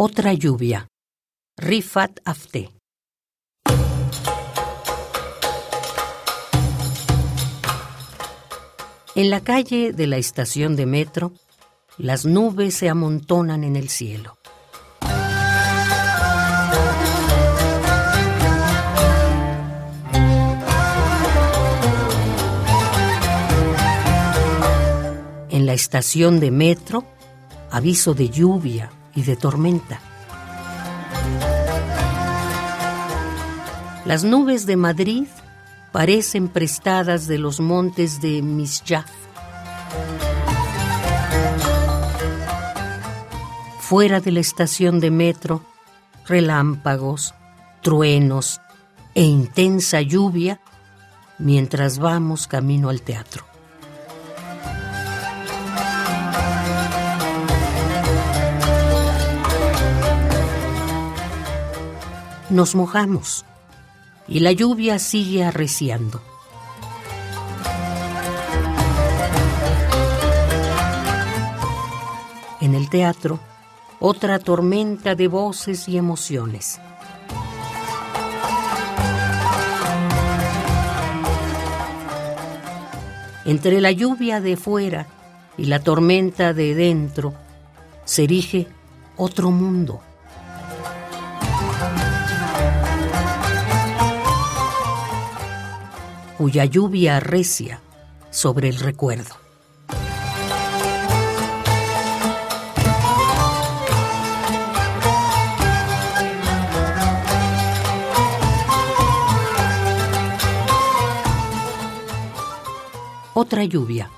Otra lluvia. Rifat Afte. En la calle de la estación de metro, las nubes se amontonan en el cielo. En la estación de metro, aviso de lluvia y de tormenta. Las nubes de Madrid parecen prestadas de los montes de Misyaf. Fuera de la estación de metro, relámpagos, truenos e intensa lluvia mientras vamos camino al teatro. Nos mojamos y la lluvia sigue arreciando. En el teatro, otra tormenta de voces y emociones. Entre la lluvia de fuera y la tormenta de dentro se erige otro mundo. Cuya lluvia arrecia sobre el recuerdo. Otra lluvia.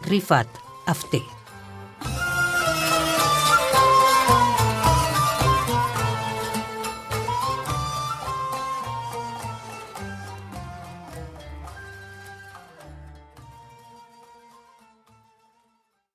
Rifat Afte.